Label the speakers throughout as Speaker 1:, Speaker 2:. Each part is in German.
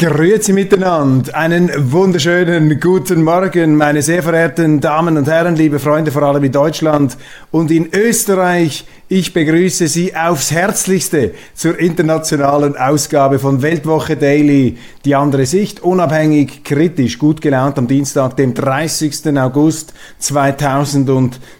Speaker 1: Grüezi miteinander. Einen wunderschönen guten Morgen, meine sehr verehrten Damen und Herren, liebe Freunde, vor allem in Deutschland und in Österreich. Ich begrüße Sie aufs Herzlichste zur internationalen Ausgabe von Weltwoche Daily. Die andere Sicht, unabhängig, kritisch, gut gelaunt am Dienstag, dem 30. August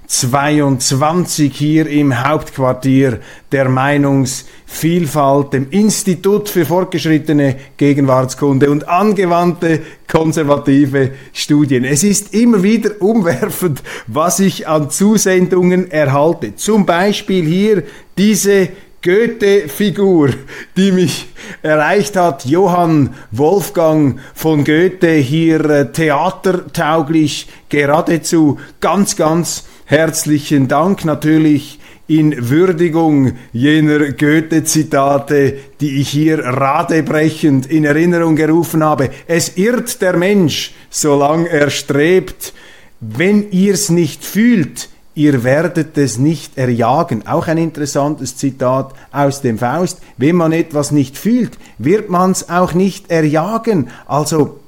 Speaker 1: 2022 hier im Hauptquartier der Meinungsvielfalt, dem Institut für fortgeschrittene Gegenwartskunde und angewandte konservative Studien. Es ist immer wieder umwerfend, was ich an Zusendungen erhalte. Zum Beispiel hier diese Goethe-Figur, die mich erreicht hat. Johann Wolfgang von Goethe, hier äh, theatertauglich geradezu. Ganz, ganz herzlichen Dank natürlich in Würdigung jener Goethe-Zitate, die ich hier radebrechend in Erinnerung gerufen habe. Es irrt der Mensch, solange er strebt. Wenn ihr's nicht fühlt, ihr werdet es nicht erjagen. Auch ein interessantes Zitat aus dem Faust. Wenn man etwas nicht fühlt, wird man's auch nicht erjagen. Also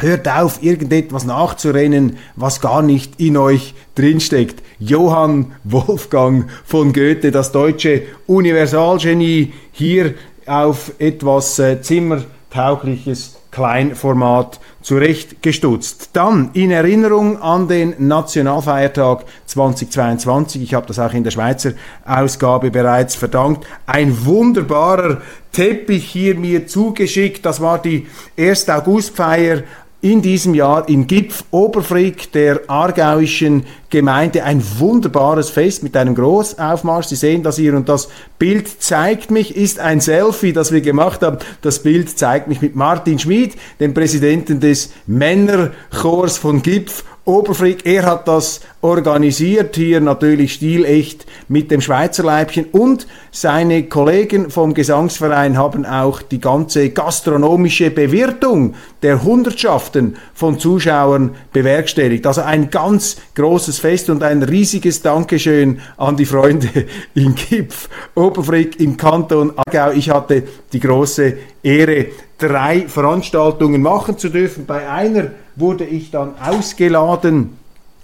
Speaker 1: Hört auf, irgendetwas nachzurennen, was gar nicht in euch drinsteckt. Johann Wolfgang von Goethe, das deutsche Universalgenie, hier auf etwas äh, Zimmertaugliches Kleinformat zurechtgestutzt. Dann in Erinnerung an den Nationalfeiertag 2022, ich habe das auch in der Schweizer Ausgabe bereits verdankt, ein wunderbarer Teppich hier mir zugeschickt, das war die 1. Augustfeier in diesem Jahr in Gipf Oberfrick der aargauischen Gemeinde ein wunderbares Fest mit einem Großaufmarsch. Sie sehen das hier und das Bild zeigt mich, ist ein Selfie, das wir gemacht haben. Das Bild zeigt mich mit Martin Schmid, dem Präsidenten des Männerchors von Gipf Oberfrick, er hat das organisiert, hier natürlich stilecht mit dem Schweizer Leibchen und seine Kollegen vom Gesangsverein haben auch die ganze gastronomische Bewirtung der Hundertschaften von Zuschauern bewerkstelligt. Also ein ganz großes Fest und ein riesiges Dankeschön an die Freunde in Gipf, Oberfrick im Kanton Aargau. Ich hatte die große Ehre, drei Veranstaltungen machen zu dürfen. Bei einer wurde ich dann ausgeladen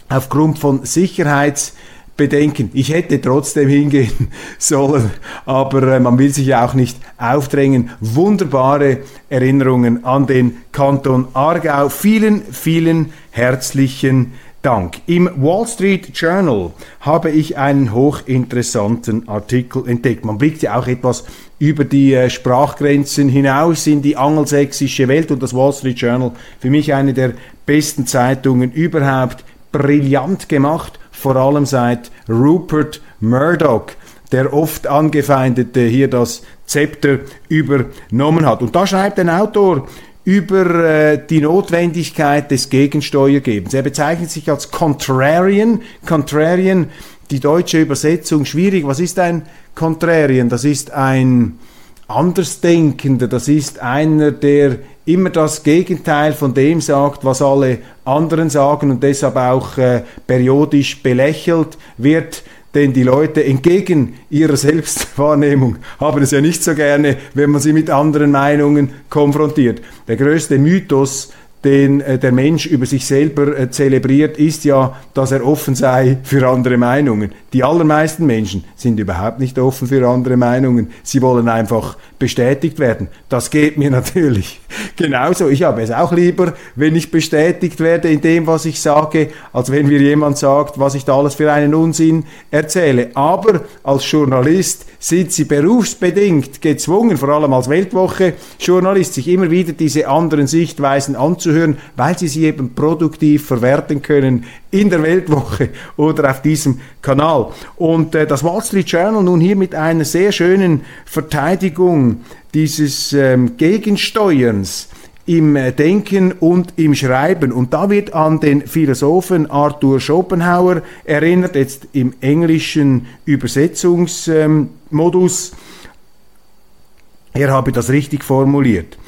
Speaker 1: aufgrund von Sicherheitsbedenken. Ich hätte trotzdem hingehen sollen, aber äh, man will sich ja auch nicht aufdrängen. Wunderbare Erinnerungen an den Kanton Aargau. Vielen, vielen herzlichen Dank. Im Wall Street Journal habe ich einen hochinteressanten Artikel entdeckt. Man blickt ja auch etwas über die äh, Sprachgrenzen hinaus in die angelsächsische Welt und das Wall Street Journal für mich eine der besten Zeitungen überhaupt. Brillant gemacht, vor allem seit Rupert Murdoch der oft angefeindete hier das Zepter übernommen hat. Und da schreibt ein Autor über äh, die Notwendigkeit des Gegensteuergebens. Er bezeichnet sich als Contrarian. Contrarian, die deutsche Übersetzung schwierig. Was ist ein Contrarian? Das ist ein Andersdenkender, das ist einer, der immer das Gegenteil von dem sagt, was alle anderen sagen und deshalb auch äh, periodisch belächelt wird denn die Leute entgegen ihrer Selbstwahrnehmung haben es ja nicht so gerne, wenn man sie mit anderen Meinungen konfrontiert. Der größte Mythos den äh, der Mensch über sich selber äh, zelebriert, ist ja, dass er offen sei für andere Meinungen. Die allermeisten Menschen sind überhaupt nicht offen für andere Meinungen. Sie wollen einfach bestätigt werden. Das geht mir natürlich genauso. Ich habe es auch lieber, wenn ich bestätigt werde in dem, was ich sage, als wenn mir jemand sagt, was ich da alles für einen Unsinn erzähle. Aber als Journalist sind sie berufsbedingt gezwungen, vor allem als Weltwoche-Journalist, sich immer wieder diese anderen Sichtweisen anzuhören, weil sie sie eben produktiv verwerten können in der Weltwoche oder auf diesem Kanal. Und äh, das Wall Street Journal nun hier mit einer sehr schönen Verteidigung dieses ähm, Gegensteuerns im äh, Denken und im Schreiben. Und da wird an den Philosophen Arthur Schopenhauer erinnert, jetzt im englischen Übersetzungsmodus. Ähm, er habe das richtig formuliert.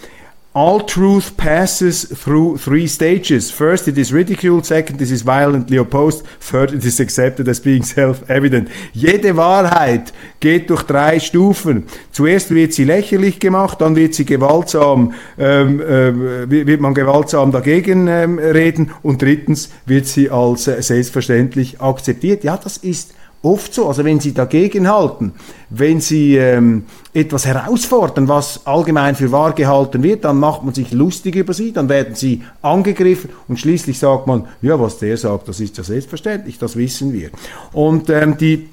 Speaker 1: All truth passes through three stages. First, it is ridiculed. Second, it is violently opposed. Third, it is accepted as being self-evident. Jede Wahrheit geht durch drei Stufen. Zuerst wird sie lächerlich gemacht, dann wird sie gewaltsam, ähm, äh, wird man gewaltsam dagegen ähm, reden und drittens wird sie als äh, selbstverständlich akzeptiert. Ja, das ist oft so. Also wenn Sie dagegen halten, wenn Sie ähm, etwas herausfordern, was allgemein für wahr gehalten wird, dann macht man sich lustig über Sie, dann werden Sie angegriffen und schließlich sagt man, ja, was der sagt, das ist ja selbstverständlich, das wissen wir. Und ähm, die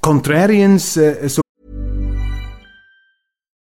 Speaker 1: Contrarians, äh, so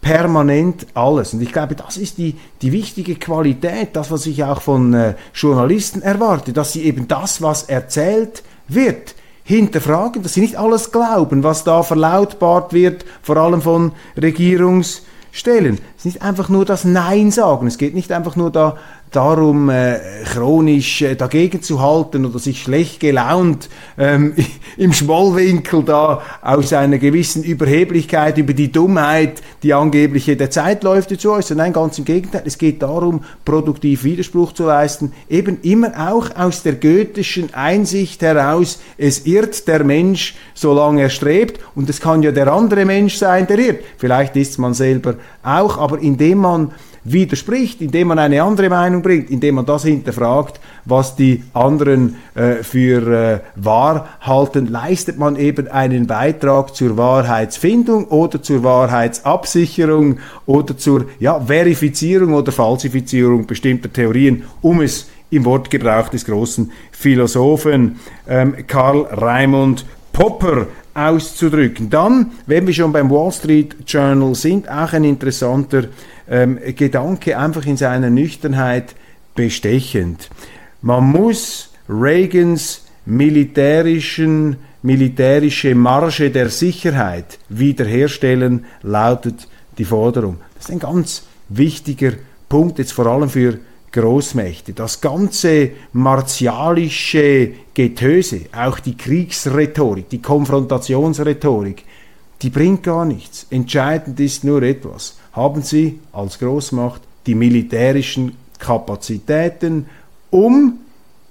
Speaker 1: permanent alles. Und ich glaube, das ist die, die wichtige Qualität, das, was ich auch von äh, Journalisten erwarte, dass sie eben das, was erzählt wird, hinterfragen, dass sie nicht alles glauben, was da verlautbart wird, vor allem von Regierungsstellen. Es ist nicht einfach nur das Nein sagen, es geht nicht einfach nur da darum, äh, chronisch äh, dagegen zu halten oder sich schlecht gelaunt ähm, im Schmollwinkel da aus einer gewissen Überheblichkeit über die Dummheit, die angebliche der Zeitläufe zu äußern. Nein, ganz im Gegenteil. Es geht darum, produktiv Widerspruch zu leisten, eben immer auch aus der goethischen Einsicht heraus, es irrt der Mensch, solange er strebt, und es kann ja der andere Mensch sein, der irrt. Vielleicht ist man selber auch, aber indem man widerspricht, indem man eine andere Meinung bringt, indem man das hinterfragt, was die anderen äh, für äh, wahr halten, leistet man eben einen Beitrag zur Wahrheitsfindung oder zur Wahrheitsabsicherung oder zur ja, Verifizierung oder Falsifizierung bestimmter Theorien, um es im Wortgebrauch des großen Philosophen ähm, Karl Raimund Popper auszudrücken. Dann, wenn wir schon beim Wall Street Journal sind, auch ein interessanter ähm, Gedanke einfach in seiner Nüchternheit bestechend. Man muss Reagans militärischen, militärische Marge der Sicherheit wiederherstellen, lautet die Forderung. Das ist ein ganz wichtiger Punkt, jetzt vor allem für Großmächte. Das ganze martialische Getöse, auch die Kriegsrhetorik, die Konfrontationsrhetorik, die bringt gar nichts. Entscheidend ist nur etwas haben sie als Großmacht die militärischen Kapazitäten, um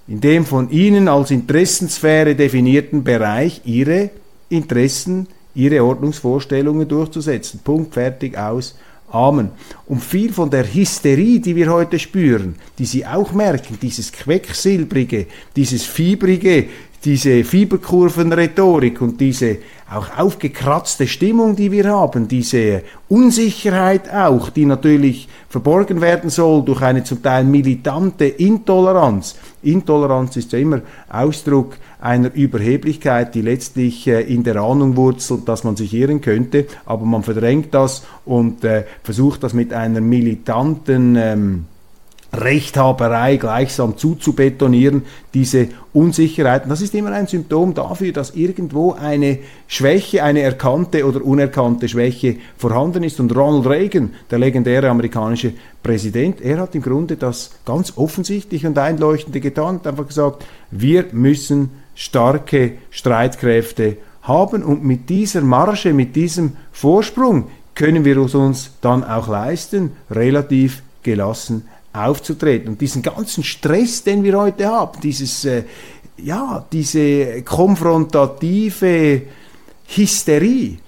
Speaker 1: in dem von ihnen als Interessensphäre definierten Bereich ihre Interessen, ihre Ordnungsvorstellungen durchzusetzen. Punkt, fertig, aus. Amen. Und viel von der Hysterie, die wir heute spüren, die Sie auch merken, dieses Quecksilbrige, dieses Fiebrige, diese Fieberkurvenrhetorik und diese auch aufgekratzte Stimmung, die wir haben, diese Unsicherheit auch, die natürlich verborgen werden soll durch eine zum Teil militante Intoleranz. Intoleranz ist ja immer Ausdruck einer Überheblichkeit, die letztlich äh, in der Ahnung wurzelt, dass man sich irren könnte, aber man verdrängt das und äh, versucht das mit einer militanten ähm, Rechthaberei gleichsam zuzubetonieren, diese Unsicherheiten. Das ist immer ein Symptom dafür, dass irgendwo eine Schwäche, eine erkannte oder unerkannte Schwäche vorhanden ist. Und Ronald Reagan, der legendäre amerikanische Präsident, er hat im Grunde das ganz offensichtlich und einleuchtende getan, hat einfach gesagt, wir müssen starke Streitkräfte haben und mit dieser Marge, mit diesem Vorsprung können wir es uns dann auch leisten, relativ gelassen aufzutreten. Und diesen ganzen Stress, den wir heute haben, dieses, äh, ja, diese konfrontative Hysterie,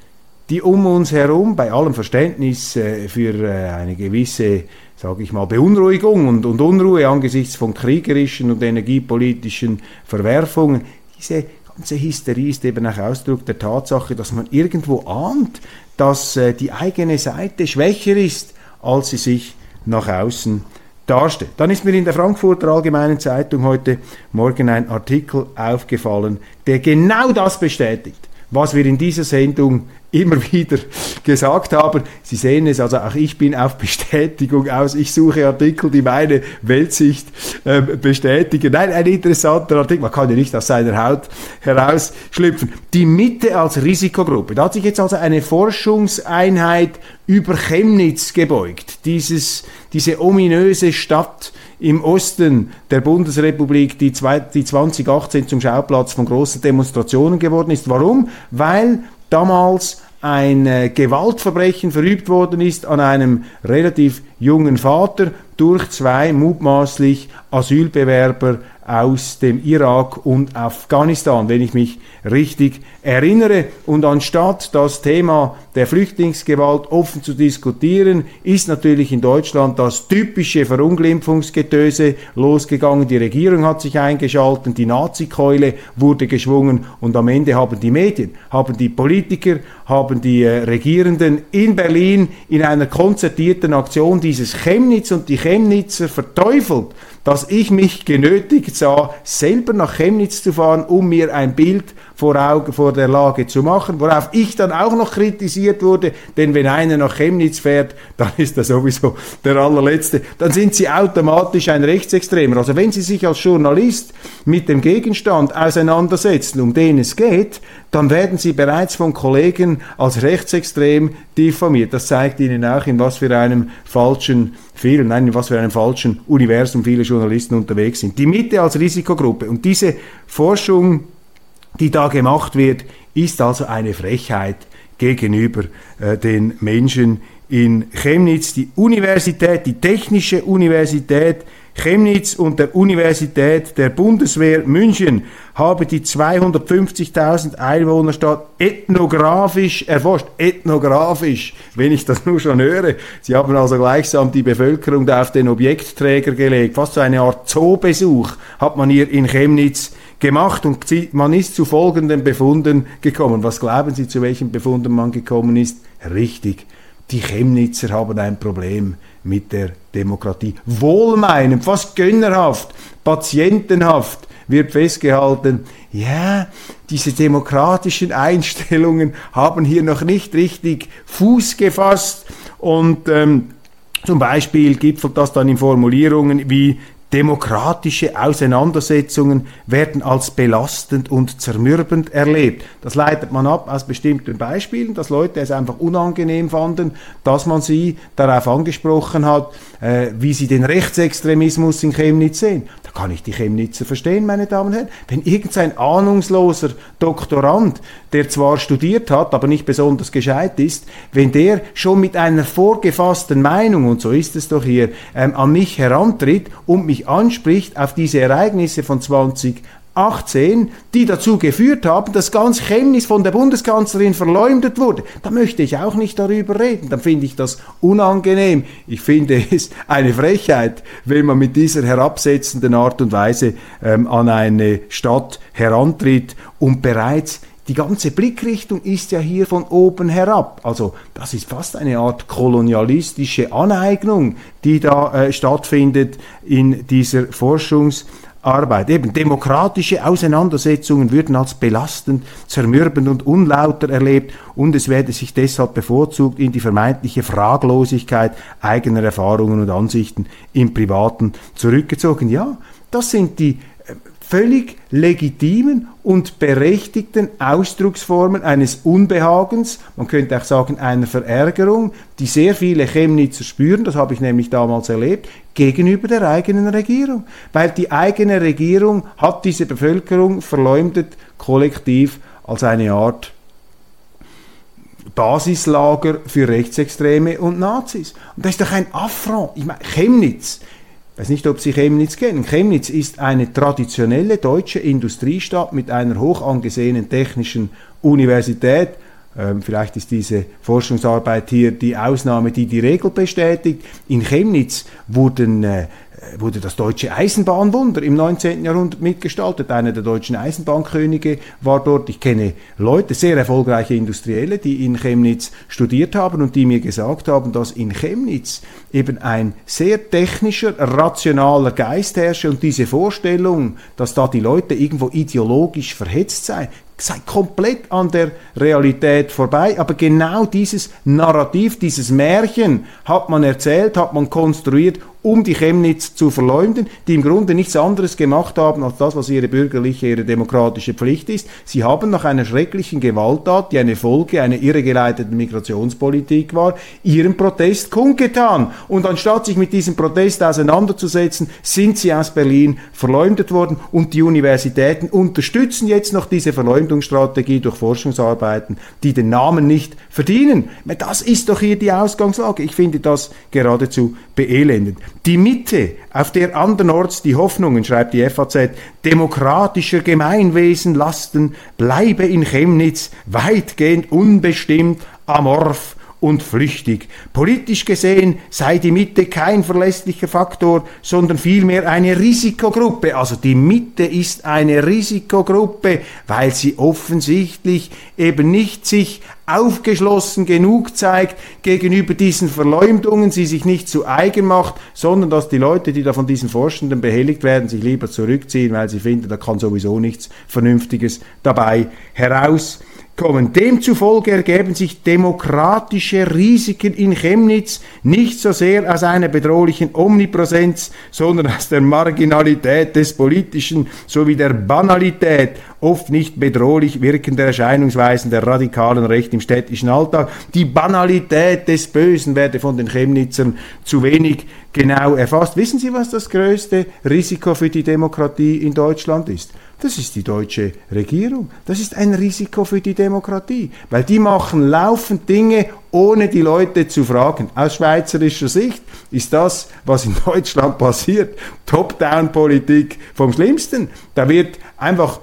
Speaker 1: die um uns herum, bei allem Verständnis äh, für äh, eine gewisse, sage ich mal, Beunruhigung und, und Unruhe angesichts von kriegerischen und energiepolitischen Verwerfungen, diese ganze Hysterie ist eben auch Ausdruck der Tatsache, dass man irgendwo ahnt, dass äh, die eigene Seite schwächer ist, als sie sich nach außen darstellt. Dann ist mir in der Frankfurter Allgemeinen Zeitung heute Morgen ein Artikel aufgefallen, der genau das bestätigt, was wir in dieser Sendung immer wieder gesagt haben. Sie sehen es, also auch ich bin auf Bestätigung aus. Ich suche Artikel, die meine Weltsicht äh, bestätigen. Nein, ein interessanter Artikel. Man kann ja nicht aus seiner Haut herausschlüpfen. Die Mitte als Risikogruppe. Da hat sich jetzt also eine Forschungseinheit über Chemnitz gebeugt. Dieses, diese ominöse Stadt im Osten der Bundesrepublik, die, zwei, die 2018 zum Schauplatz von großen Demonstrationen geworden ist. Warum? Weil damals ein äh, Gewaltverbrechen verübt worden ist an einem relativ jungen Vater durch zwei mutmaßlich Asylbewerber aus dem Irak und Afghanistan, wenn ich mich richtig erinnere. Und anstatt das Thema der Flüchtlingsgewalt offen zu diskutieren, ist natürlich in Deutschland das typische Verunglimpfungsgetöse losgegangen. Die Regierung hat sich eingeschaltet, die Nazikeule wurde geschwungen und am Ende haben die Medien, haben die Politiker, haben die äh, Regierenden in Berlin in einer konzertierten Aktion dieses Chemnitz und die Chemnitzer verteufelt dass ich mich genötigt sah, selber nach Chemnitz zu fahren, um mir ein Bild vor, Augen, vor der Lage zu machen, worauf ich dann auch noch kritisiert wurde, denn wenn einer nach Chemnitz fährt, dann ist er sowieso der allerletzte, dann sind sie automatisch ein Rechtsextremer. Also wenn Sie sich als Journalist mit dem Gegenstand auseinandersetzen, um den es geht, dann werden Sie bereits von Kollegen als rechtsextrem diffamiert. Das zeigt Ihnen auch, in was für einem falschen Film, nein, in was für einem falschen Universum viele Journalisten unterwegs sind. Die Mitte als Risikogruppe und diese Forschung die da gemacht wird, ist also eine Frechheit gegenüber äh, den Menschen in Chemnitz. Die Universität, die Technische Universität Chemnitz und der Universität der Bundeswehr München haben die 250.000 Einwohnerstadt ethnografisch erforscht. Ethnografisch, wenn ich das nur schon höre. Sie haben also gleichsam die Bevölkerung auf den Objektträger gelegt. Fast so eine Art Zoobesuch hat man hier in Chemnitz gemacht und man ist zu folgenden Befunden gekommen. Was glauben Sie, zu welchen Befunden man gekommen ist? Richtig, die Chemnitzer haben ein Problem mit der Demokratie. Wohlmeinend, fast gönnerhaft, patientenhaft wird festgehalten, ja, diese demokratischen Einstellungen haben hier noch nicht richtig Fuß gefasst und ähm, zum Beispiel gipfelt das dann in Formulierungen wie Demokratische Auseinandersetzungen werden als belastend und zermürbend erlebt. Das leitet man ab aus bestimmten Beispielen, dass Leute es einfach unangenehm fanden, dass man sie darauf angesprochen hat, äh, wie sie den Rechtsextremismus in Chemnitz sehen. Da kann ich die Chemnitzer verstehen, meine Damen und Herren. Wenn irgendein ahnungsloser Doktorand, der zwar studiert hat, aber nicht besonders gescheit ist, wenn der schon mit einer vorgefassten Meinung, und so ist es doch hier, ähm, an mich herantritt und mich anspricht auf diese Ereignisse von 20 18, die dazu geführt haben, dass ganz Chemnitz von der Bundeskanzlerin verleumdet wurde. Da möchte ich auch nicht darüber reden. Dann finde ich das unangenehm. Ich finde es eine Frechheit, wenn man mit dieser herabsetzenden Art und Weise ähm, an eine Stadt herantritt und bereits die ganze Blickrichtung ist ja hier von oben herab. Also das ist fast eine Art kolonialistische Aneignung, die da äh, stattfindet in dieser Forschungs- Arbeit. Eben demokratische Auseinandersetzungen würden als belastend, zermürbend und unlauter erlebt und es werde sich deshalb bevorzugt in die vermeintliche Fraglosigkeit eigener Erfahrungen und Ansichten im Privaten zurückgezogen. Ja, das sind die völlig legitimen und berechtigten Ausdrucksformen eines Unbehagens, man könnte auch sagen einer Verärgerung, die sehr viele Chemnitzer spüren, das habe ich nämlich damals erlebt, gegenüber der eigenen Regierung. Weil die eigene Regierung hat diese Bevölkerung verleumdet, kollektiv als eine Art Basislager für Rechtsextreme und Nazis. Und das ist doch ein Affront. Ich meine, Chemnitz weiß nicht, ob Sie Chemnitz kennen. Chemnitz ist eine traditionelle deutsche Industriestadt mit einer hoch angesehenen technischen Universität. Ähm, vielleicht ist diese Forschungsarbeit hier die Ausnahme, die die Regel bestätigt. In Chemnitz wurden äh, wurde das deutsche Eisenbahnwunder im 19. Jahrhundert mitgestaltet. Einer der deutschen Eisenbahnkönige war dort. Ich kenne Leute, sehr erfolgreiche Industrielle, die in Chemnitz studiert haben und die mir gesagt haben, dass in Chemnitz eben ein sehr technischer, rationaler Geist herrsche und diese Vorstellung, dass da die Leute irgendwo ideologisch verhetzt seien, sei komplett an der Realität vorbei. Aber genau dieses Narrativ, dieses Märchen hat man erzählt, hat man konstruiert, um die Chemnitz zu verleumden, die im Grunde nichts anderes gemacht haben als das, was ihre bürgerliche, ihre demokratische Pflicht ist. Sie haben nach einer schrecklichen Gewalttat, die eine Folge einer irregeleiteten Migrationspolitik war, ihren Protest kundgetan. Und anstatt sich mit diesem Protest auseinanderzusetzen, sind sie aus Berlin verleumdet worden und die Universitäten unterstützen jetzt noch diese Verleumdungsstrategie durch Forschungsarbeiten, die den Namen nicht verdienen. Das ist doch hier die Ausgangslage. Ich finde das geradezu beelendend. Die Mitte, auf der andernorts die Hoffnungen, schreibt die FAZ, demokratischer Gemeinwesen lasten, bleibe in Chemnitz weitgehend unbestimmt, amorph und flüchtig. Politisch gesehen sei die Mitte kein verlässlicher Faktor, sondern vielmehr eine Risikogruppe. Also die Mitte ist eine Risikogruppe, weil sie offensichtlich eben nicht sich aufgeschlossen genug zeigt gegenüber diesen Verleumdungen, sie sich nicht zu eigen macht, sondern dass die Leute, die da von diesen Forschenden behelligt werden, sich lieber zurückziehen, weil sie finden, da kann sowieso nichts Vernünftiges dabei heraus kommen. Demzufolge ergeben sich demokratische Risiken in Chemnitz nicht so sehr aus einer bedrohlichen Omnipräsenz, sondern aus der Marginalität des Politischen sowie der Banalität oft nicht bedrohlich wirkender Erscheinungsweisen der radikalen Recht im städtischen Alltag. Die Banalität des Bösen werde von den Chemnitzern zu wenig genau erfasst. Wissen Sie, was das größte Risiko für die Demokratie in Deutschland ist? Das ist die deutsche Regierung. Das ist ein Risiko für die Demokratie, weil die machen laufend Dinge, ohne die Leute zu fragen. Aus schweizerischer Sicht ist das, was in Deutschland passiert, Top-Down-Politik vom Schlimmsten. Da wird einfach,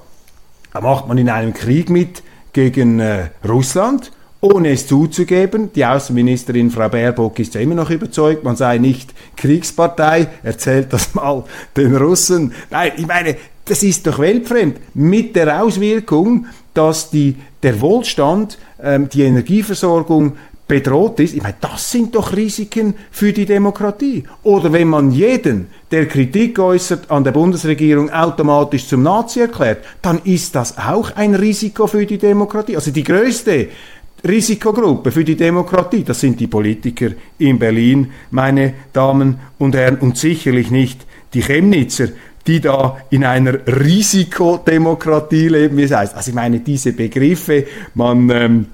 Speaker 1: da macht man in einem Krieg mit gegen äh, Russland ohne es zuzugeben. Die Außenministerin Frau Baerbock ist ja immer noch überzeugt, man sei nicht Kriegspartei. Erzählt das mal den Russen. Nein, ich meine, das ist doch weltfremd. Mit der Auswirkung, dass die, der Wohlstand, ähm, die Energieversorgung bedroht ist. Ich meine, das sind doch Risiken für die Demokratie. Oder wenn man jeden, der Kritik äußert an der Bundesregierung, automatisch zum Nazi erklärt, dann ist das auch ein Risiko für die Demokratie. Also die größte Risikogruppe für die Demokratie, das sind die Politiker in Berlin, meine Damen und Herren, und sicherlich nicht die Chemnitzer die da in einer Risikodemokratie leben, wie es heißt. Also ich meine, diese Begriffe, man ähm,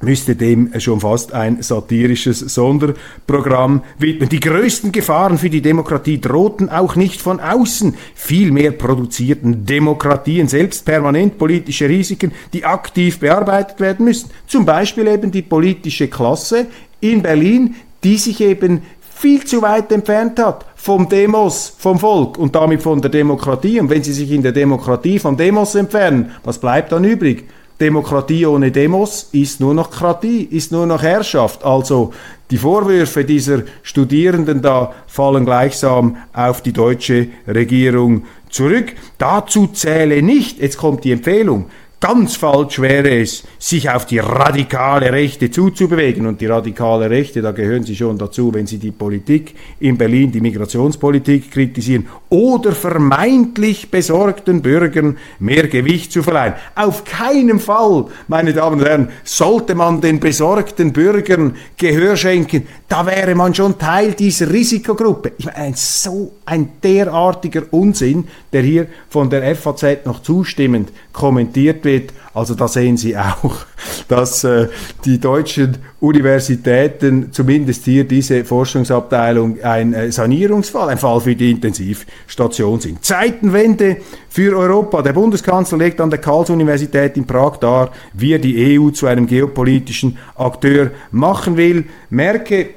Speaker 1: müsste dem schon fast ein satirisches Sonderprogramm widmen. Die größten Gefahren für die Demokratie drohten auch nicht von außen. Vielmehr produzierten Demokratien selbst permanent politische Risiken, die aktiv bearbeitet werden müssen. Zum Beispiel eben die politische Klasse in Berlin, die sich eben viel zu weit entfernt hat vom Demos, vom Volk und damit von der Demokratie. Und wenn Sie sich in der Demokratie vom Demos entfernen, was bleibt dann übrig? Demokratie ohne Demos ist nur noch Kratie, ist nur noch Herrschaft. Also die Vorwürfe dieser Studierenden da fallen gleichsam auf die deutsche Regierung zurück. Dazu zähle nicht, jetzt kommt die Empfehlung, Ganz falsch wäre es, sich auf die radikale Rechte zuzubewegen. Und die radikale Rechte, da gehören Sie schon dazu, wenn Sie die Politik in Berlin, die Migrationspolitik kritisieren oder vermeintlich besorgten Bürgern mehr Gewicht zu verleihen. Auf keinen Fall, meine Damen und Herren, sollte man den besorgten Bürgern Gehör schenken. Da wäre man schon Teil dieser Risikogruppe. Ich meine, so ein derartiger Unsinn, der hier von der FAZ noch zustimmend kommentiert wird. Also da sehen Sie auch, dass äh, die deutschen Universitäten, zumindest hier diese Forschungsabteilung, ein äh, Sanierungsfall, ein Fall für die Intensivstation sind. Zeitenwende für Europa. Der Bundeskanzler legt an der Karls-Universität in Prag dar, wie er die EU zu einem geopolitischen Akteur machen will. Merke,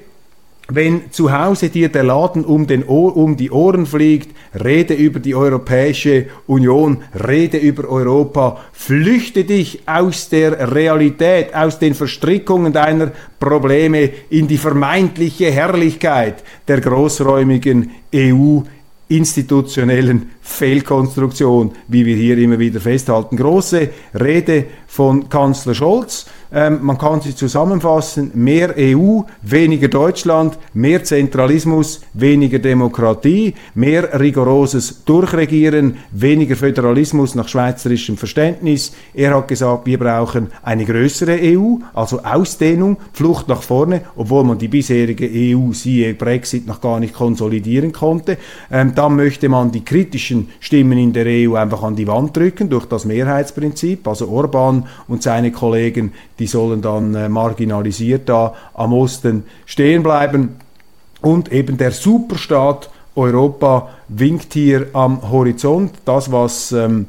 Speaker 1: wenn zu Hause dir der Laden um, den Ohr, um die Ohren fliegt, rede über die Europäische Union, rede über Europa, flüchte dich aus der Realität, aus den Verstrickungen deiner Probleme in die vermeintliche Herrlichkeit der großräumigen EU institutionellen Fehlkonstruktion, wie wir hier immer wieder festhalten. Große Rede von Kanzler Scholz ähm, man kann sie zusammenfassen, mehr EU, weniger Deutschland, mehr Zentralismus, weniger Demokratie, mehr rigoroses Durchregieren, weniger Föderalismus nach schweizerischem Verständnis. Er hat gesagt, wir brauchen eine größere EU, also Ausdehnung, Flucht nach vorne, obwohl man die bisherige EU, siehe Brexit, noch gar nicht konsolidieren konnte. Ähm, dann möchte man die kritischen Stimmen in der EU einfach an die Wand drücken durch das Mehrheitsprinzip, also Orban und seine Kollegen die sollen dann äh, marginalisiert da am Osten stehen bleiben. Und eben der Superstaat Europa winkt hier am Horizont. Das, was ähm,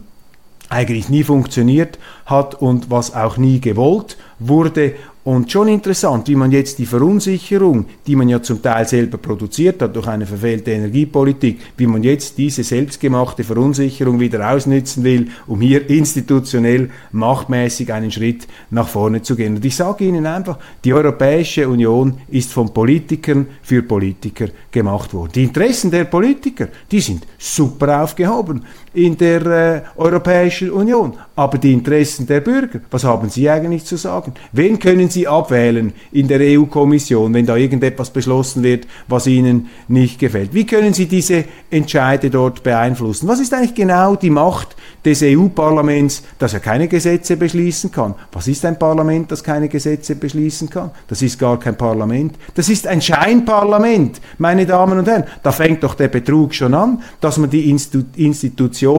Speaker 1: eigentlich nie funktioniert hat und was auch nie gewollt wurde. Und schon interessant, wie man jetzt die Verunsicherung, die man ja zum Teil selber produziert hat durch eine verfehlte Energiepolitik, wie man jetzt diese selbstgemachte Verunsicherung wieder ausnützen will, um hier institutionell machtmäßig einen Schritt nach vorne zu gehen. Und ich sage Ihnen einfach, die Europäische Union ist von Politikern für Politiker gemacht worden. Die Interessen der Politiker, die sind super aufgehoben in der äh, Europäischen Union. Aber die Interessen der Bürger, was haben Sie eigentlich zu sagen? Wen können Sie abwählen in der EU-Kommission, wenn da irgendetwas beschlossen wird, was Ihnen nicht gefällt? Wie können Sie diese Entscheide dort beeinflussen? Was ist eigentlich genau die Macht des EU-Parlaments, dass er keine Gesetze beschließen kann? Was ist ein Parlament, das keine Gesetze beschließen kann? Das ist gar kein Parlament. Das ist ein Scheinparlament, meine Damen und Herren. Da fängt doch der Betrug schon an, dass man die Institu Institution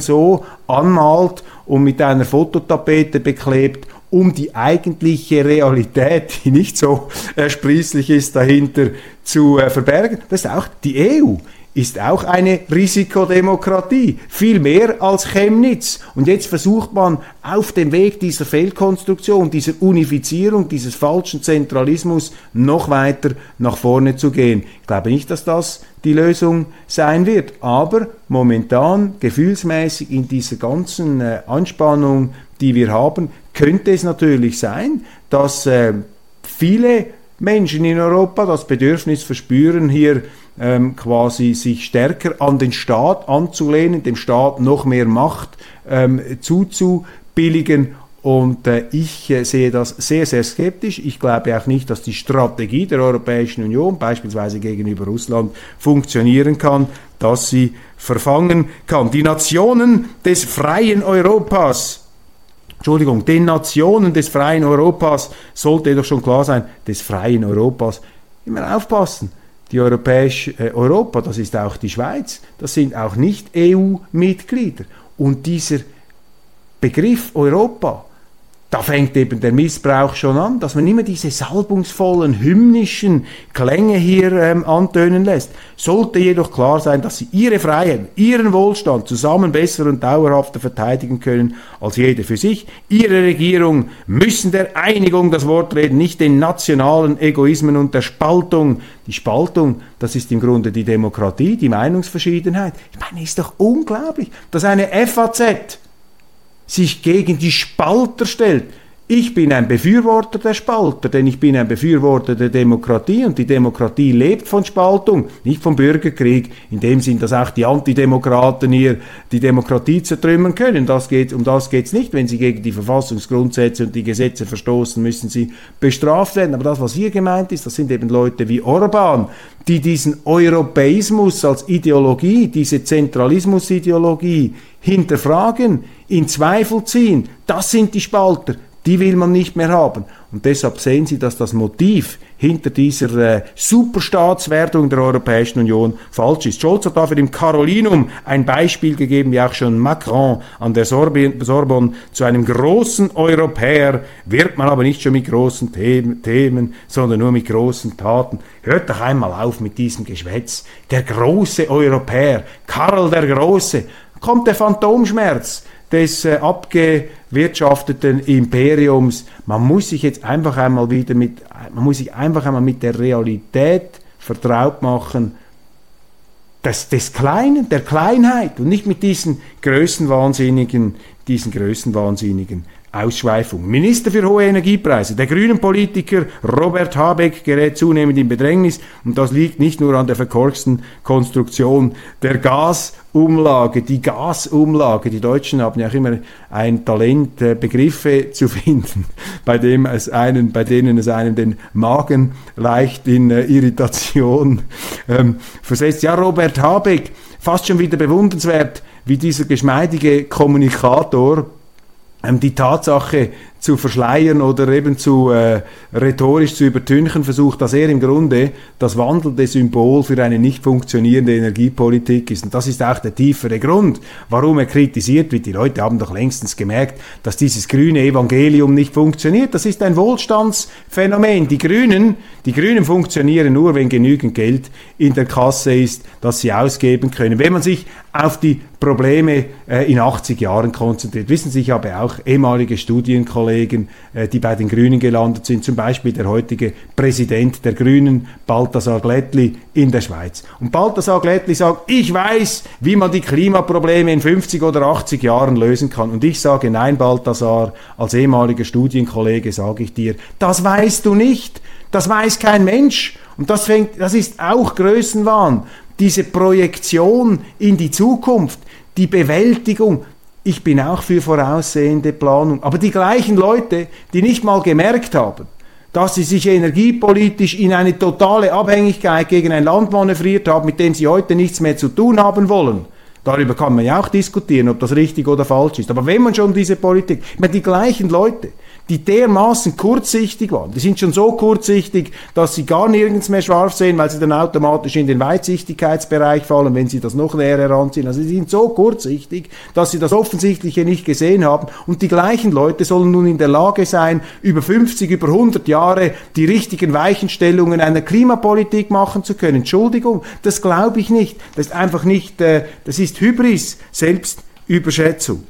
Speaker 1: So anmalt und mit einer Fototapete beklebt, um die eigentliche Realität, die nicht so ersprießlich ist, dahinter zu äh, verbergen. Das ist auch die EU ist auch eine Risikodemokratie, viel mehr als Chemnitz. Und jetzt versucht man auf dem Weg dieser Fehlkonstruktion, dieser Unifizierung, dieses falschen Zentralismus noch weiter nach vorne zu gehen. Ich glaube nicht, dass das die Lösung sein wird, aber momentan gefühlsmäßig in dieser ganzen äh, Anspannung, die wir haben, könnte es natürlich sein, dass äh, viele Menschen in Europa das Bedürfnis verspüren, hier ähm, quasi sich stärker an den Staat anzulehnen, dem Staat noch mehr Macht ähm, zuzubilligen. Und äh, ich äh, sehe das sehr, sehr skeptisch. Ich glaube auch nicht, dass die Strategie der Europäischen Union, beispielsweise gegenüber Russland, funktionieren kann, dass sie verfangen kann. Die Nationen des freien Europas, Entschuldigung, den Nationen des freien Europas sollte doch schon klar sein, des freien Europas, immer aufpassen die europäische äh, Europa, das ist auch die Schweiz, das sind auch nicht EU-Mitglieder. Und dieser Begriff Europa, da fängt eben der Missbrauch schon an, dass man immer diese salbungsvollen, hymnischen Klänge hier ähm, antönen lässt. Sollte jedoch klar sein, dass sie ihre Freiheit, ihren Wohlstand zusammen besser und dauerhafter verteidigen können als jede für sich. Ihre Regierung müssen der Einigung das Wort reden, nicht den nationalen Egoismen und der Spaltung. Die Spaltung, das ist im Grunde die Demokratie, die Meinungsverschiedenheit. Ich meine, ist doch unglaublich, dass eine FAZ sich gegen die Spalter stellt. Ich bin ein Befürworter der Spalter, denn ich bin ein Befürworter der Demokratie und die Demokratie lebt von Spaltung, nicht vom Bürgerkrieg, in dem Sinn, dass auch die Antidemokraten hier die Demokratie zertrümmern können. Das geht, um das geht es nicht. Wenn sie gegen die Verfassungsgrundsätze und die Gesetze verstoßen, müssen sie bestraft werden. Aber das, was hier gemeint ist, das sind eben Leute wie Orban, die diesen Europäismus als Ideologie, diese Zentralismusideologie hinterfragen, in Zweifel ziehen. Das sind die Spalter die will man nicht mehr haben. Und deshalb sehen Sie, dass das Motiv hinter dieser äh, Superstaatswerdung der Europäischen Union falsch ist. Scholz hat dafür im Carolinum ein Beispiel gegeben, wie auch schon Macron an der Sorbonne zu einem großen Europäer wird man aber nicht schon mit großen Themen, Themen, sondern nur mit großen Taten. Hört doch einmal auf mit diesem Geschwätz. Der große Europäer, Karl der Große, kommt der Phantomschmerz des äh, abgewirtschafteten Imperiums. Man muss sich jetzt einfach einmal wieder mit, man muss sich einfach einmal mit der Realität vertraut machen, des, des Kleinen, der Kleinheit und nicht mit diesen Größenwahnsinnigen, diesen Größenwahnsinnigen Ausschweifung. Minister für hohe Energiepreise. Der grünen Politiker Robert Habeck gerät zunehmend in Bedrängnis und das liegt nicht nur an der verkorksten Konstruktion der Gasumlage. Die Gasumlage, die Deutschen haben ja auch immer ein Talent, äh, Begriffe zu finden, bei, dem es einen, bei denen es einem den Magen leicht in äh, Irritation ähm, versetzt. Ja, Robert Habeck, fast schon wieder bewundernswert, wie dieser geschmeidige Kommunikator die Tatsache zu verschleiern oder eben zu äh, rhetorisch zu übertünchen versucht, dass er im Grunde das wandelnde Symbol für eine nicht funktionierende Energiepolitik ist. Und das ist auch der tiefere Grund, warum er kritisiert wird. Die Leute haben doch längstens gemerkt, dass dieses grüne Evangelium nicht funktioniert. Das ist ein Wohlstandsphänomen. Die Grünen, die Grünen funktionieren nur, wenn genügend Geld in der Kasse ist, das sie ausgeben können. Wenn man sich auf die Probleme äh, in 80 Jahren konzentriert. Wissen Sie, ich habe auch ehemalige Studienkollegen, äh, die bei den Grünen gelandet sind, zum Beispiel der heutige Präsident der Grünen, Balthasar Glättli in der Schweiz. Und Balthasar Glättli sagt, ich weiß, wie man die Klimaprobleme in 50 oder 80 Jahren lösen kann. Und ich sage, nein, Balthasar, als ehemaliger Studienkollege sage ich dir, das weißt du nicht. Das weiß kein Mensch. Und das, fängt, das ist auch Größenwahn diese Projektion in die Zukunft, die Bewältigung. Ich bin auch für voraussehende Planung. Aber die gleichen Leute, die nicht mal gemerkt haben, dass sie sich energiepolitisch in eine totale Abhängigkeit gegen ein Land manövriert haben, mit dem sie heute nichts mehr zu tun haben wollen. Darüber kann man ja auch diskutieren, ob das richtig oder falsch ist. Aber wenn man schon diese Politik, die gleichen Leute, die dermaßen kurzsichtig waren. Die sind schon so kurzsichtig, dass sie gar nirgends mehr scharf sehen, weil sie dann automatisch in den Weitsichtigkeitsbereich fallen, wenn sie das noch näher heranziehen. Also sie sind so kurzsichtig, dass sie das Offensichtliche nicht gesehen haben. Und die gleichen Leute sollen nun in der Lage sein, über 50, über 100 Jahre die richtigen Weichenstellungen einer Klimapolitik machen zu können. Entschuldigung, das glaube ich nicht. Das ist einfach nicht, äh, das ist Hybris, Selbstüberschätzung.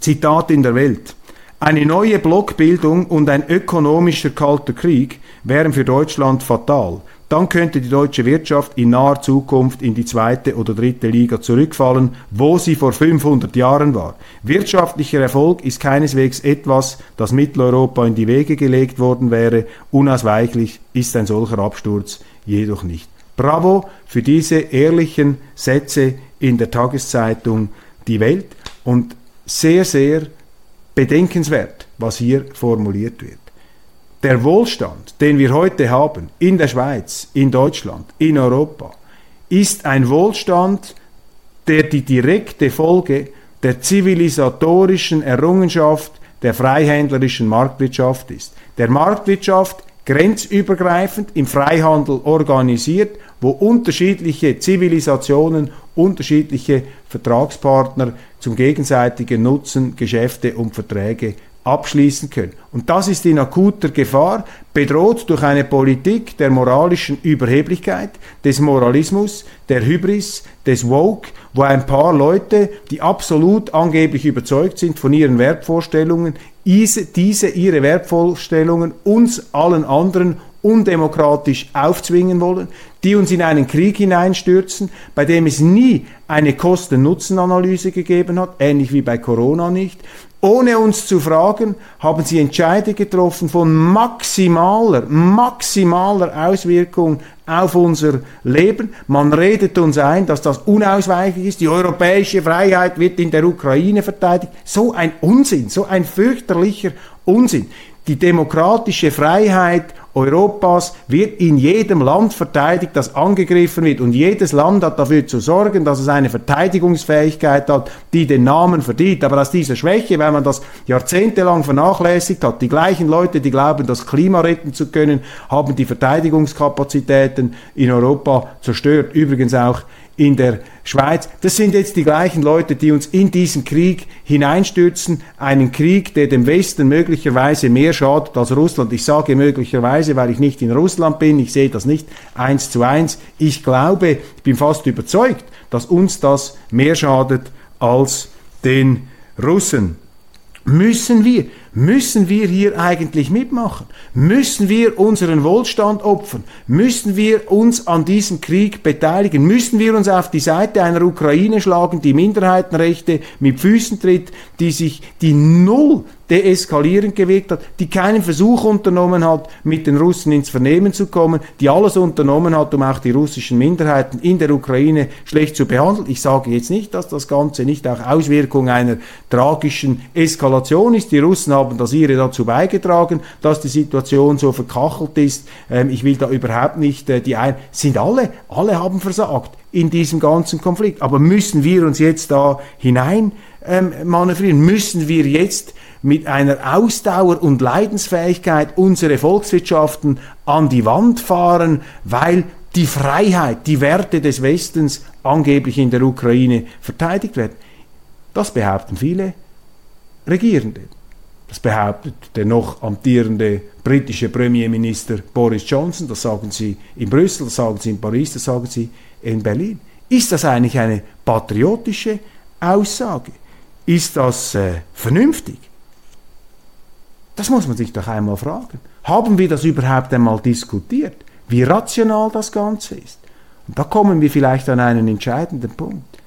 Speaker 1: Zitat in der Welt. Eine neue Blockbildung und ein ökonomischer kalter Krieg wären für Deutschland fatal. Dann könnte die deutsche Wirtschaft in naher Zukunft in die zweite oder dritte Liga zurückfallen, wo sie vor 500 Jahren war. Wirtschaftlicher Erfolg ist keineswegs etwas, das Mitteleuropa in die Wege gelegt worden wäre. Unausweichlich ist ein solcher Absturz jedoch nicht. Bravo für diese ehrlichen Sätze in der Tageszeitung Die Welt und sehr, sehr bedenkenswert, was hier formuliert wird. Der Wohlstand, den wir heute haben in der Schweiz, in Deutschland, in Europa, ist ein Wohlstand, der die direkte Folge der zivilisatorischen Errungenschaft der freihändlerischen Marktwirtschaft ist. Der Marktwirtschaft grenzübergreifend im Freihandel organisiert, wo unterschiedliche Zivilisationen, unterschiedliche Vertragspartner zum gegenseitigen Nutzen Geschäfte und Verträge abschließen können. Und das ist in akuter Gefahr, bedroht durch eine Politik der moralischen Überheblichkeit, des Moralismus, der Hybris, des Woke, wo ein paar Leute, die absolut angeblich überzeugt sind von ihren Wertvorstellungen, diese ihre Wertvorstellungen uns allen anderen undemokratisch aufzwingen wollen, die uns in einen Krieg hineinstürzen, bei dem es nie eine Kosten-Nutzen-Analyse gegeben hat, ähnlich wie bei Corona nicht, ohne uns zu fragen, haben sie Entscheide getroffen von maximaler, maximaler Auswirkung auf unser Leben. Man redet uns ein, dass das unausweichlich ist. Die europäische Freiheit wird in der Ukraine verteidigt. So ein Unsinn, so ein fürchterlicher Unsinn. Die demokratische Freiheit Europas wird in jedem Land verteidigt, das angegriffen wird. Und jedes Land hat dafür zu sorgen, dass es eine Verteidigungsfähigkeit hat, die den Namen verdient. Aber aus dieser Schwäche, weil man das jahrzehntelang vernachlässigt hat, die gleichen Leute, die glauben, das Klima retten zu können, haben die Verteidigungskapazitäten in Europa zerstört. Übrigens auch in der Schweiz. Das sind jetzt die gleichen Leute, die uns in diesen Krieg hineinstürzen. Einen Krieg, der dem Westen möglicherweise mehr schadet als Russland. Ich sage möglicherweise, weil ich nicht in Russland bin. Ich sehe das nicht eins zu eins. Ich glaube, ich bin fast überzeugt, dass uns das mehr schadet als den Russen. Müssen wir, müssen wir hier eigentlich mitmachen? Müssen wir unseren Wohlstand opfern? Müssen wir uns an diesem Krieg beteiligen? Müssen wir uns auf die Seite einer Ukraine schlagen, die Minderheitenrechte mit Füßen tritt, die sich, die null deeskalierend gewirkt hat, die keinen Versuch unternommen hat, mit den Russen ins Vernehmen zu kommen, die alles unternommen hat, um auch die russischen Minderheiten in der Ukraine schlecht zu behandeln. Ich sage jetzt nicht, dass das Ganze nicht auch Auswirkung einer tragischen Eskalation ist. Die Russen haben das ihre dazu beigetragen, dass die Situation so verkachelt ist. Ähm, ich will da überhaupt nicht äh, die ein, sind alle, alle haben versagt in diesem ganzen Konflikt. Aber müssen wir uns jetzt da hinein ähm, manövrieren? Müssen wir jetzt mit einer Ausdauer und Leidensfähigkeit unsere Volkswirtschaften an die Wand fahren, weil die Freiheit, die Werte des Westens angeblich in der Ukraine verteidigt werden. Das behaupten viele Regierende. Das behauptet der noch amtierende britische Premierminister Boris Johnson, das sagen sie in Brüssel, das sagen sie in Paris, das sagen sie in Berlin. Ist das eigentlich eine patriotische Aussage? Ist das äh, vernünftig? Das muss man sich doch einmal fragen. Haben wir das überhaupt einmal diskutiert, wie rational das Ganze ist? Und da kommen wir vielleicht an einen entscheidenden Punkt.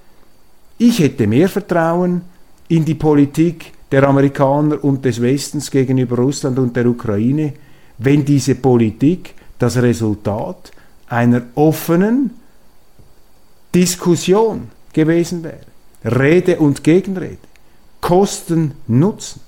Speaker 1: Ich hätte mehr Vertrauen in die Politik der Amerikaner und des Westens gegenüber Russland und der Ukraine, wenn diese Politik das Resultat einer offenen Diskussion gewesen wäre. Rede und Gegenrede. Kosten, Nutzen.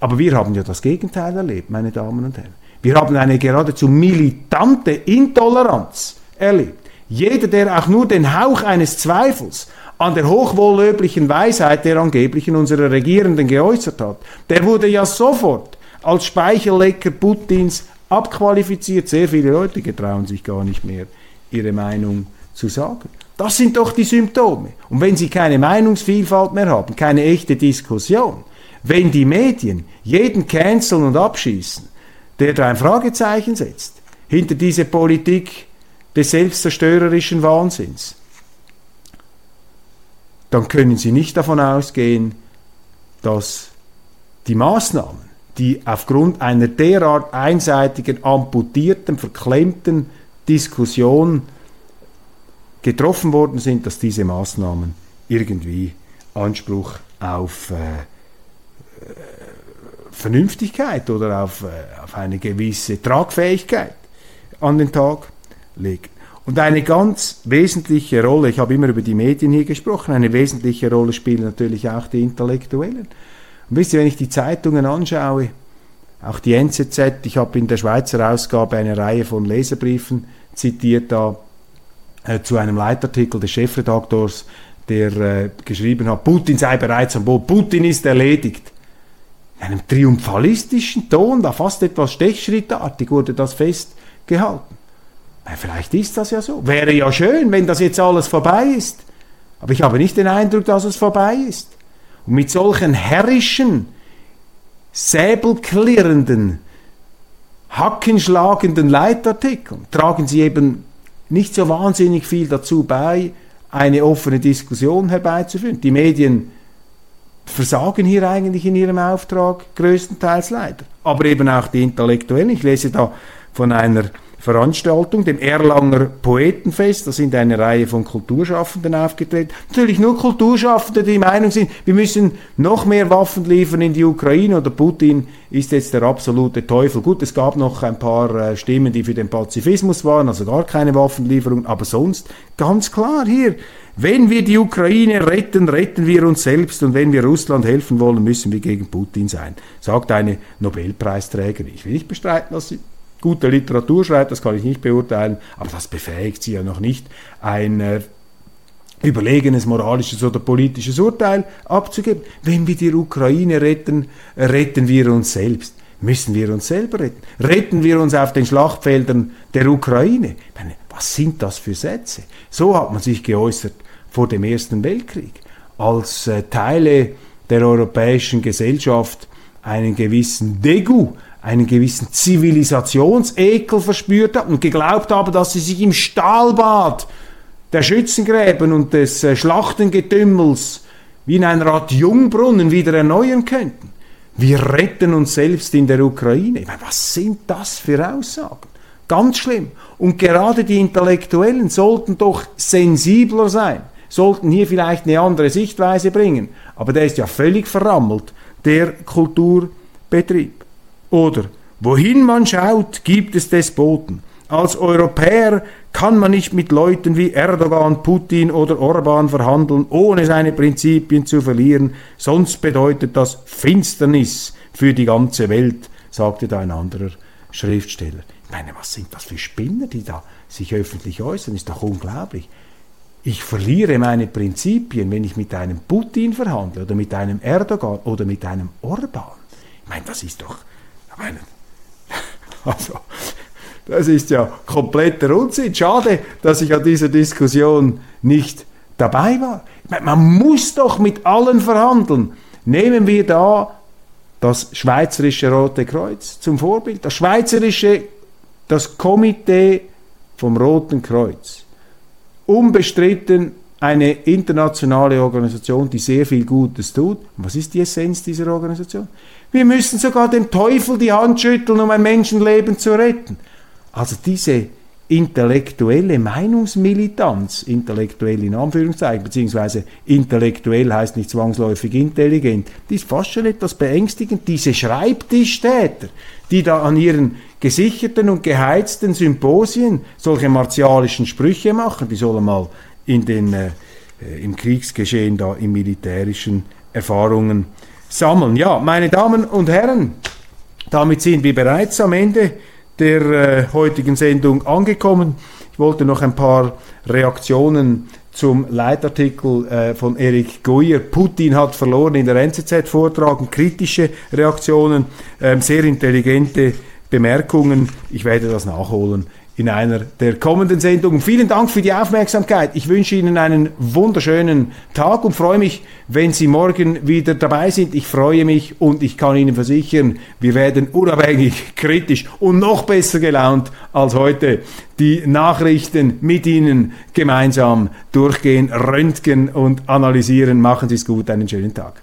Speaker 1: Aber wir haben ja das Gegenteil erlebt, meine Damen und Herren. Wir haben eine geradezu militante Intoleranz erlebt. Jeder, der auch nur den Hauch eines Zweifels an der hochwohllöblichen Weisheit der angeblichen unserer Regierenden geäußert hat, der wurde ja sofort als Speichellecker Putins abqualifiziert. Sehr viele Leute getrauen sich gar nicht mehr, ihre Meinung zu sagen. Das sind doch die Symptome. Und wenn Sie keine Meinungsvielfalt mehr haben, keine echte Diskussion, wenn die Medien jeden canceln und abschießen, der da ein Fragezeichen setzt, hinter diese Politik des selbstzerstörerischen Wahnsinns, dann können Sie nicht davon ausgehen, dass die Maßnahmen, die aufgrund einer derart einseitigen, amputierten, verklemmten Diskussion getroffen worden sind, dass diese Maßnahmen irgendwie Anspruch auf äh, Vernünftigkeit oder auf, äh, auf eine gewisse Tragfähigkeit an den Tag legen. Und eine ganz wesentliche Rolle, ich habe immer über die Medien hier gesprochen, eine wesentliche Rolle spielen natürlich auch die Intellektuellen. Und wisst ihr, wenn ich die Zeitungen anschaue, auch die NZZ, ich habe in der Schweizer Ausgabe eine Reihe von Leserbriefen zitiert, da äh, zu einem Leitartikel des Chefredaktors, der äh, geschrieben hat, Putin sei bereits an Bord, Putin ist erledigt in einem triumphalistischen Ton, da fast etwas stechschrittartig wurde das festgehalten. Vielleicht ist das ja so. Wäre ja schön, wenn das jetzt alles vorbei ist. Aber ich habe nicht den Eindruck, dass es vorbei ist. Und mit solchen herrischen, säbelklirrenden, hackenschlagenden Leitartikeln tragen sie eben nicht so wahnsinnig viel dazu bei, eine offene Diskussion herbeizuführen. Die Medien versagen hier eigentlich in ihrem Auftrag größtenteils leider. Aber eben auch die Intellektuellen. Ich lese da von einer Veranstaltung, dem Erlanger Poetenfest. Da sind eine Reihe von Kulturschaffenden aufgetreten. Natürlich nur Kulturschaffende, die Meinung sind, wir müssen noch mehr Waffen liefern in die Ukraine oder Putin ist jetzt der absolute Teufel. Gut, es gab noch ein paar äh, Stimmen, die für den Pazifismus waren, also gar keine Waffenlieferung, aber sonst ganz klar hier. Wenn wir die Ukraine retten, retten wir uns selbst und wenn wir Russland helfen wollen, müssen wir gegen Putin sein, sagt eine Nobelpreisträgerin. Ich will nicht bestreiten, dass sie gute Literatur schreibt, das kann ich nicht beurteilen, aber das befähigt sie ja noch nicht, ein äh, überlegenes moralisches oder politisches Urteil abzugeben. Wenn wir die Ukraine retten, retten wir uns selbst. Müssen wir uns selber retten? Retten wir uns auf den Schlachtfeldern der Ukraine? Meine, was sind das für Sätze? So hat man sich geäußert vor dem Ersten Weltkrieg, als äh, Teile der europäischen Gesellschaft einen gewissen Degu einen gewissen Zivilisationsekel verspürt haben und geglaubt haben, dass sie sich im Stahlbad der Schützengräben und des äh, Schlachtengetümmels wie in einer Art Jungbrunnen wieder erneuern könnten. Wir retten uns selbst in der Ukraine. Meine, was sind das für Aussagen? Ganz schlimm. Und gerade die Intellektuellen sollten doch sensibler sein, sollten hier vielleicht eine andere Sichtweise bringen. Aber der ist ja völlig verrammelt, der Kulturbetrieb. Oder wohin man schaut, gibt es Despoten. Als Europäer kann man nicht mit Leuten wie Erdogan, Putin oder Orban verhandeln, ohne seine Prinzipien zu verlieren, sonst bedeutet das Finsternis für die ganze Welt, sagte da ein anderer Schriftsteller. Ich meine, was sind das für Spinner, die da sich öffentlich äußern? Ist doch unglaublich. Ich verliere meine Prinzipien, wenn ich mit einem Putin verhandle oder mit einem Erdogan oder mit einem Orban. Ich meine, das ist doch meine, also, das ist ja kompletter Unsinn. Schade, dass ich an dieser Diskussion nicht dabei war. Man muss doch mit allen verhandeln. Nehmen wir da das Schweizerische Rote Kreuz zum Vorbild. Das Schweizerische, das Komitee vom Roten Kreuz. Unbestritten eine internationale Organisation, die sehr viel Gutes tut. was ist die Essenz dieser Organisation? Wir müssen sogar dem Teufel die Hand schütteln, um ein Menschenleben zu retten. Also diese intellektuelle Meinungsmilitanz, intellektuell in Anführungszeichen, beziehungsweise intellektuell heißt nicht zwangsläufig intelligent, die ist fast schon etwas beängstigend. Diese Schreibtischtäter, die da an ihren gesicherten und geheizten Symposien solche martialischen Sprüche machen, die sollen mal in den, äh, im Kriegsgeschehen da, im militärischen Erfahrungen sammeln. Ja, meine Damen und Herren, damit sind wir bereits am Ende der äh, heutigen Sendung angekommen. Ich wollte noch ein paar Reaktionen zum Leitartikel äh, von Erik Goyer. Putin hat verloren in der NZZ vortragen, kritische Reaktionen, äh, sehr intelligente Bemerkungen. Ich werde das nachholen in einer der kommenden Sendungen. Vielen Dank für die Aufmerksamkeit. Ich wünsche Ihnen einen wunderschönen Tag und freue mich, wenn Sie morgen wieder dabei sind. Ich freue mich und ich kann Ihnen versichern, wir werden unabhängig, kritisch und noch besser gelaunt als heute die Nachrichten mit Ihnen gemeinsam durchgehen, röntgen und analysieren. Machen Sie es gut, einen schönen Tag.